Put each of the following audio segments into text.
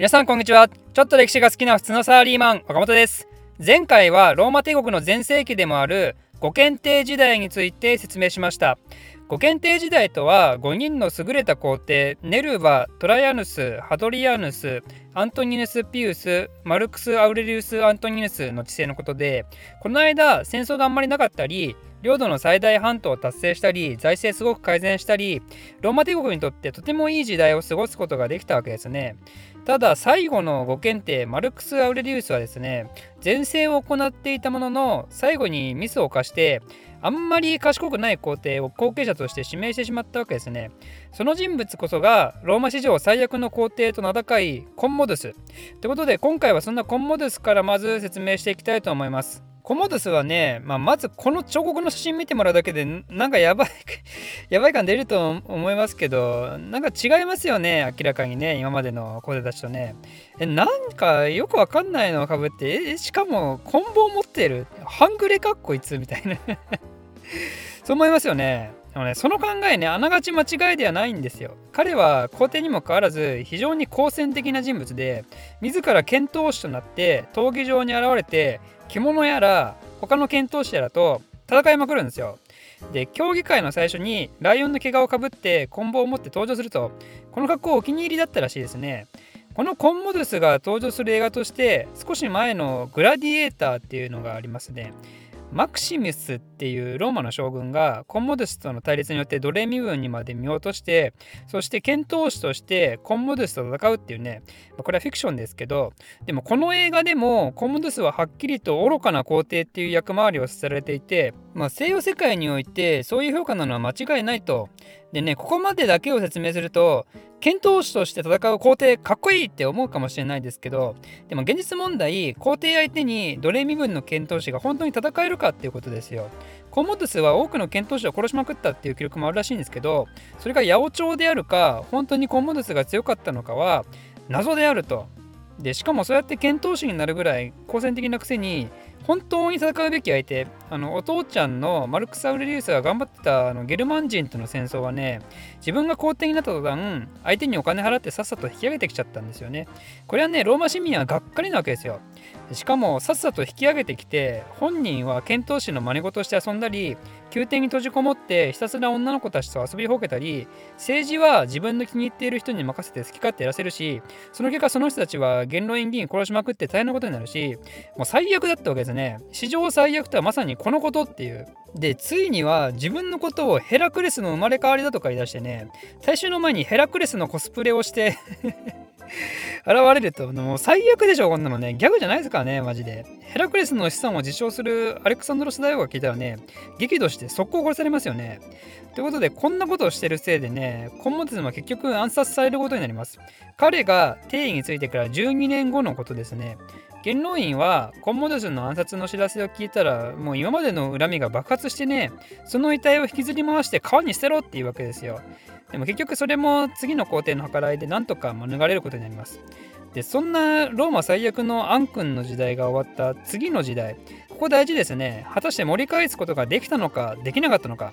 皆さんこんにちは。ちょっと歴史が好きな普通のサラリーマン岡本です。前回はローマ帝国の全盛期でもある五検定時代について説明しました。五検定時代とは5人の優れた皇帝ネルバトライアヌスハドリアヌスアントニヌス・ピウスマルクス・アウレリウス・アントニヌスの治世のことでこの間戦争があんまりなかったり領土の最大半島を達成したり財政すごく改善したりローマ帝国にとってとてもいい時代を過ごすことができたわけですね。ただ最後のご検定マルクス・アウレリウスはですね前世を行っていたものの最後にミスを犯してあんまり賢くない皇帝を後継者として指名してしまったわけですね。その人物こそがローマ史上最悪の皇帝と名高いコンモドゥス。ということで今回はそんなコンモドゥスからまず説明していきたいと思います。コモドスはね、まあ、まずこの彫刻の写真見てもらうだけでなんかやばい やばい感出ると思いますけどなんか違いますよね明らかにね今までのコーデたちとね。えなんかよくわかんないのをかぶってえしかも棍棒持ってる半グレかっこいつみたいな。そう思いますよね。でもね、その考えね、あながち間違いではないんですよ。彼は皇帝にもかかわらず非常に好戦的な人物で、自ら遣唐使となって闘技場に現れて、着物やら他の遣唐使やらと戦いまくるんですよ。で、競技会の最初にライオンの毛皮をかぶって棍棒を持って登場すると、この格好お気に入りだったらしいですね。このコンモドゥスが登場する映画として少し前のグラディエーターっていうのがありますね。マクシムスっていうローマの将軍がコンモドゥスとの対立によって奴隷身分にまで見落としてそして遣唐使としてコンモドゥスと戦うっていうねこれはフィクションですけどでもこの映画でもコンモドゥスははっきりと愚かな皇帝っていう役回りをさせられていて、まあ、西洋世界においてそういう評価なのは間違いないとでねここまでだけを説明すると遣唐使として戦う皇帝かっこいいって思うかもしれないですけどでも現実問題皇帝相手に奴隷身分の遣唐使が本当に戦えるかっていうことですよ。コモドスは多くの遣唐使を殺しまくったっていう記録もあるらしいんですけどそれが八百長であるか本当にコモドスが強かったのかは謎であると。でしかもそうやって遣唐使になるぐらい好戦的なくせに本当に戦うべき相手。あのお父ちゃんのマルクス・アウレリウスが頑張ってたあのゲルマン人との戦争はね自分が皇帝になった途端相手にお金払ってさっさと引き上げてきちゃったんですよね。これはねローマ市民はがっかりなわけですよ。しかもさっさと引き上げてきて本人は遣唐使の真似事して遊んだり宮廷に閉じこもってひたすら女の子たちと遊びほうけたり政治は自分の気に入っている人に任せて好き勝手やらせるしその結果その人たちは元老院議員殺しまくって大変なことになるしもう最悪だったわけですね。史上最悪とはまさにこのことっていう。でついには自分のことをヘラクレスの生まれ変わりだとか言い出してね大衆の前にヘラクレスのコスプレをして現れると、もう最悪でしょ、こんなのね。ギャグじゃないですからね、マジで。ヘラクレスの資産を自称するアレクサンドロス大王が聞いたらね、激怒して速攻殺されますよね。ということで、こんなことをしてるせいでね、コンモテズムは結局暗殺されることになります。彼が定位についてから12年後のことですね。元老院はコンモドゥスの暗殺の知らせを聞いたらもう今までの恨みが爆発してねその遺体を引きずり回して川に捨てろっていうわけですよ。でも結局それも次の皇帝の計らいでなんとか免れることになります。でそんなローマ最悪のアン君の時代が終わった次の時代ここ大事ですね。果たして盛り返すことができたのかできなかったのか。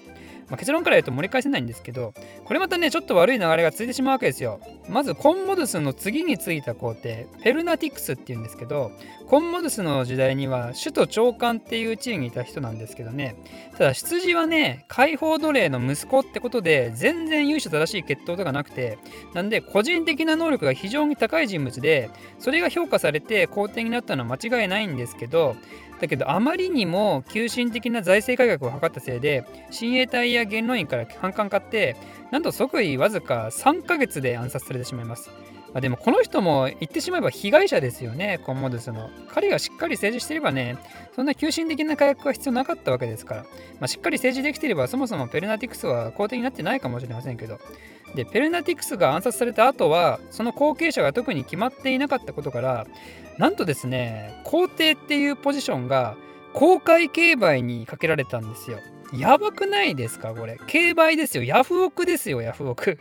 まあ、結論から言うと盛り返せないんですけど、これまたね、ちょっと悪い流れが続いてしまうわけですよ。まず、コンモドゥスの次についた皇帝、ペルナティクスっていうんですけど、コンモドゥスの時代には首都長官っていう地位にいた人なんですけどね、ただ出自はね、解放奴隷の息子ってことで、全然由緒正しい血統とかなくて、なんで個人的な能力が非常に高い人物で、それが評価されて皇帝になったのは間違いないんですけど、だけどあまりにも急進的な財政改革を図ったせいで親衛隊や元老院から反感買ってなんと即位わずか3ヶ月で暗殺されてしまいます。まあ、でもこの人も言ってしまえば被害者ですよね、コンモドゥの。彼がしっかり政治してればね、そんな急進的な改革が必要なかったわけですから、まあ、しっかり政治できていればそもそもペルナティクスは皇帝になってないかもしれませんけど、で、ペルナティクスが暗殺された後は、その後継者が特に決まっていなかったことから、なんとですね、皇帝っていうポジションが公開競売にかけられたんですよ。やばくないですかこれ。競売ですよ。ヤフオクですよ、ヤフオク。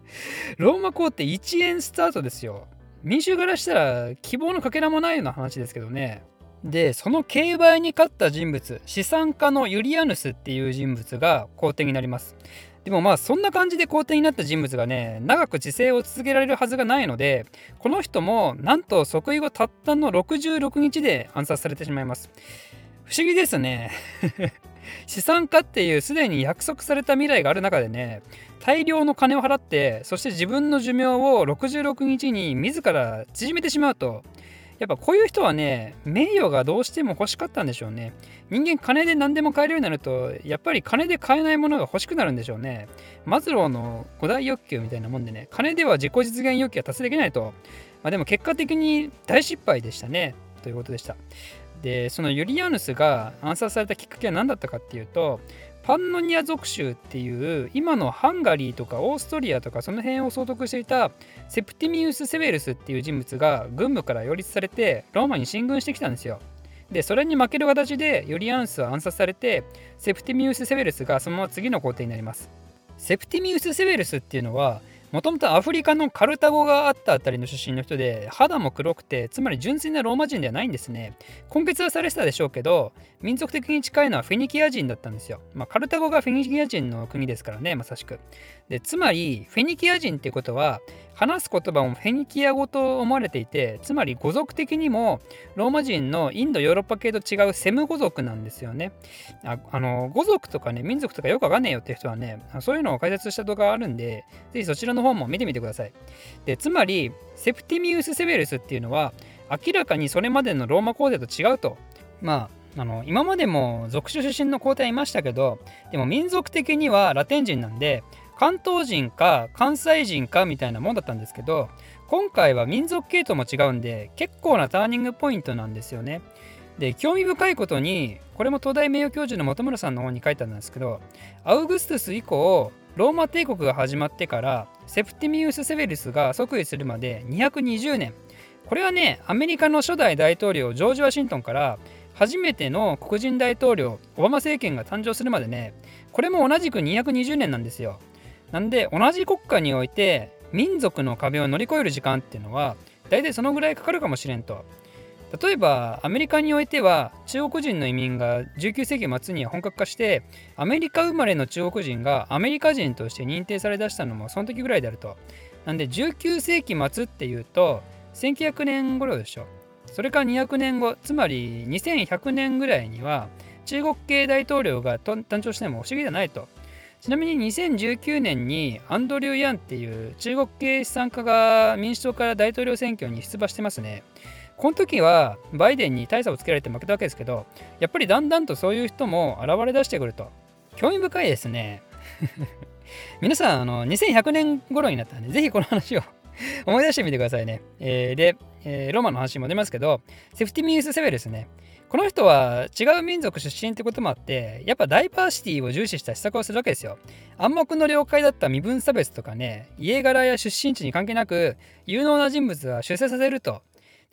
ローマ皇帝1円スタートですよ。民衆からしたら希望のかけらもないような話ですけどね。で、その競売に勝った人物、資産家のユリアヌスっていう人物が皇帝になります。でもまあそんな感じで皇帝になった人物がね長く治世を続けられるはずがないのでこの人もなんと即位後たったの66日で暗殺されてしまいます不思議ですね資産家っていうすでに約束された未来がある中でね大量の金を払ってそして自分の寿命を66日に自ら縮めてしまうと。やっぱこういう人はね名誉がどうしても欲しかったんでしょうね。人間金で何でも買えるようになるとやっぱり金で買えないものが欲しくなるんでしょうね。マズローの五大欲求みたいなもんでね金では自己実現欲求は達成できないと。まあでも結果的に大失敗でしたね。ということでした。でそのユリアヌスが暗殺されたきっかけは何だったかっていうとパンノニア属州っていう今のハンガリーとかオーストリアとかその辺を総督していたセプティミウス・セベルスっていう人物が軍部から擁立されてローマに進軍してきたんですよ。でそれに負ける形でユリアヌスは暗殺されてセプティミウス・セベルスがそのまま次の皇帝になります。セプティミウス・セベルスっていうのはもともとアフリカのカルタゴがあった辺りの出身の人で肌も黒くてつまり純粋なローマ人ではないんですね。根血はされてたでしょうけど民族的に近いのはフェニキア人だったんですよ、まあ、カルタゴがフェニキア人の国ですからねまさしく。でつまりフェニキア人っていうことは話す言葉もフェニキア語と思われていてつまり語族的にもローマ人のインドヨーロッパ系と違うセム語族なんですよね。ああの語族とかね民族とかよくわかんねえよって人はねそういうのを解説した動画があるんでぜひそちらの方も見てみてください。でつまりセプティミウス・セベルスっていうのは明らかにそれまでのローマ皇帝と違うと。まああの今までも属種出身の皇帝いましたけどでも民族的にはラテン人なんで関東人か関西人かみたいなもんだったんですけど今回は民族系統も違うんで結構なターニングポイントなんですよね。で興味深いことにこれも東大名誉教授の本村さんの方に書いてあるんですけどアウグストゥス以降ローマ帝国が始まってからセプティミウス・セベリスが即位するまで220年これはねアメリカの初代大統領ジョージ・ワシントンから初めての黒人大統領オバマ政権が誕生するまでねこれも同じく220年なんですよなんで同じ国家において民族の壁を乗り越える時間っていうのは大体そのぐらいかかるかもしれんと。例えばアメリカにおいては中国人の移民が19世紀末に本格化してアメリカ生まれの中国人がアメリカ人として認定されだしたのもその時ぐらいであると。なんで19世紀末っていうと1900年頃でしょ。それから200年後つまり2100年ぐらいには中国系大統領が誕生しても不思議じゃないと。ちなみに2019年にアンドリュー・ヤンっていう中国系資産家が民主党から大統領選挙に出馬してますね。この時はバイデンに大差をつけられて負けたわけですけど、やっぱりだんだんとそういう人も現れ出してくると。興味深いですね。皆さん、あの2100年頃になったんで、ぜひこの話を思い出してみてくださいね。えー、で、えー、ローマの話も出ますけど、セフティミウス・セベルスね。この人は違う民族出身ってこともあって、やっぱダイバーシティを重視した施策をするわけですよ。暗黙の了解だった身分差別とかね、家柄や出身地に関係なく、有能な人物は出世させると。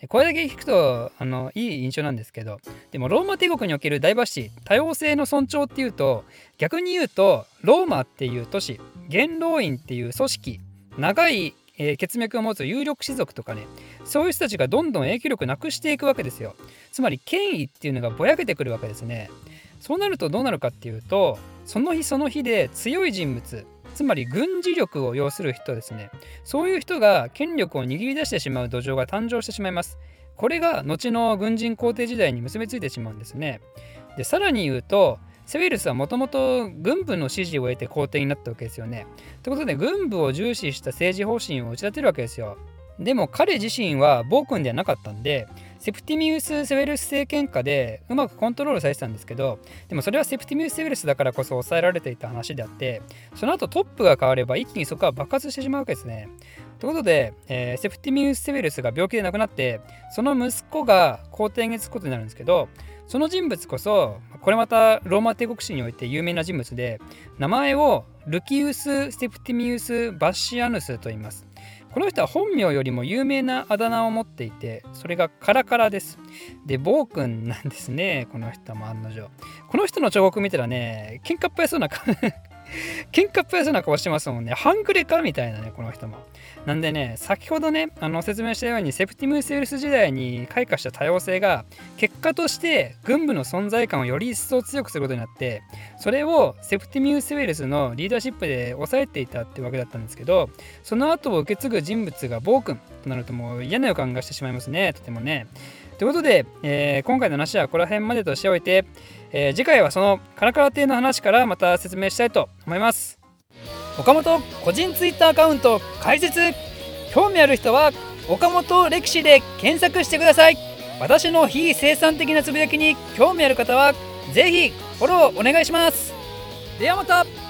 これだけ聞くとあのいい印象なんですけどでもローマ帝国におけるダイバーシティ多様性の尊重っていうと逆に言うとローマっていう都市元老院っていう組織長いえー、血脈を持つ有力士族とかねそういう人たちがどんどん影響力なくしていくわけですよ。つまり権威っていうのがぼやけてくるわけですね。そうなるとどうなるかっていうとその日その日で強い人物つまり軍事力を要する人ですね。そういう人が権力を握り出してしまう土壌が誕生してしまいます。これが後の軍人皇帝時代に結びついてしまうんですね。でさらに言うとセウェルスはもともと軍部の支持を得て皇帝になったわけですよね。ということで軍部を重視した政治方針を打ち立てるわけですよ。でも彼自身は暴君ではなかったんでセプティミウス・セウェルス政権下でうまくコントロールされてたんですけどでもそれはセプティミウス・セウェルスだからこそ抑えられていた話であってその後トップが変われば一気にそこは爆発してしまうわけですね。ということで、えー、セプティミウス・セウェルスが病気で亡くなってその息子が皇帝につくことになるんですけどその人物こそこれまたローマ帝国史において有名な人物で名前をルキウス・セプティミウス・バッシアヌスと言います。この人は本名よりも有名なあだ名を持っていてそれがカラカラです。で暴君なんですねこの人も案の定。この人の彫刻見たらね喧嘩っ早そうな喧嘩っぽいそうな顔してますもんね。半グレかみたいなね、この人も。なんでね、先ほどね、あの説明したように、セプティムス・エルス時代に開花した多様性が、結果として軍部の存在感をより一層強くすることになって、それをセプティミウス・ウェルスのリーダーシップで抑えていたってわけだったんですけど、その後を受け継ぐ人物が暴君となるともう嫌な予感がしてしまいますね、とてもね。ということで、えー、今回の話はこの辺までとしておいて、えー、次回はそのカラカラ亭の話からまた説明したいと思います。岡本個人ツイッターアカウント開設興味ある人は岡本歴史で検索してください。私の非生産的なつぶやきに興味ある方は是非フォローお願いします。ではまた。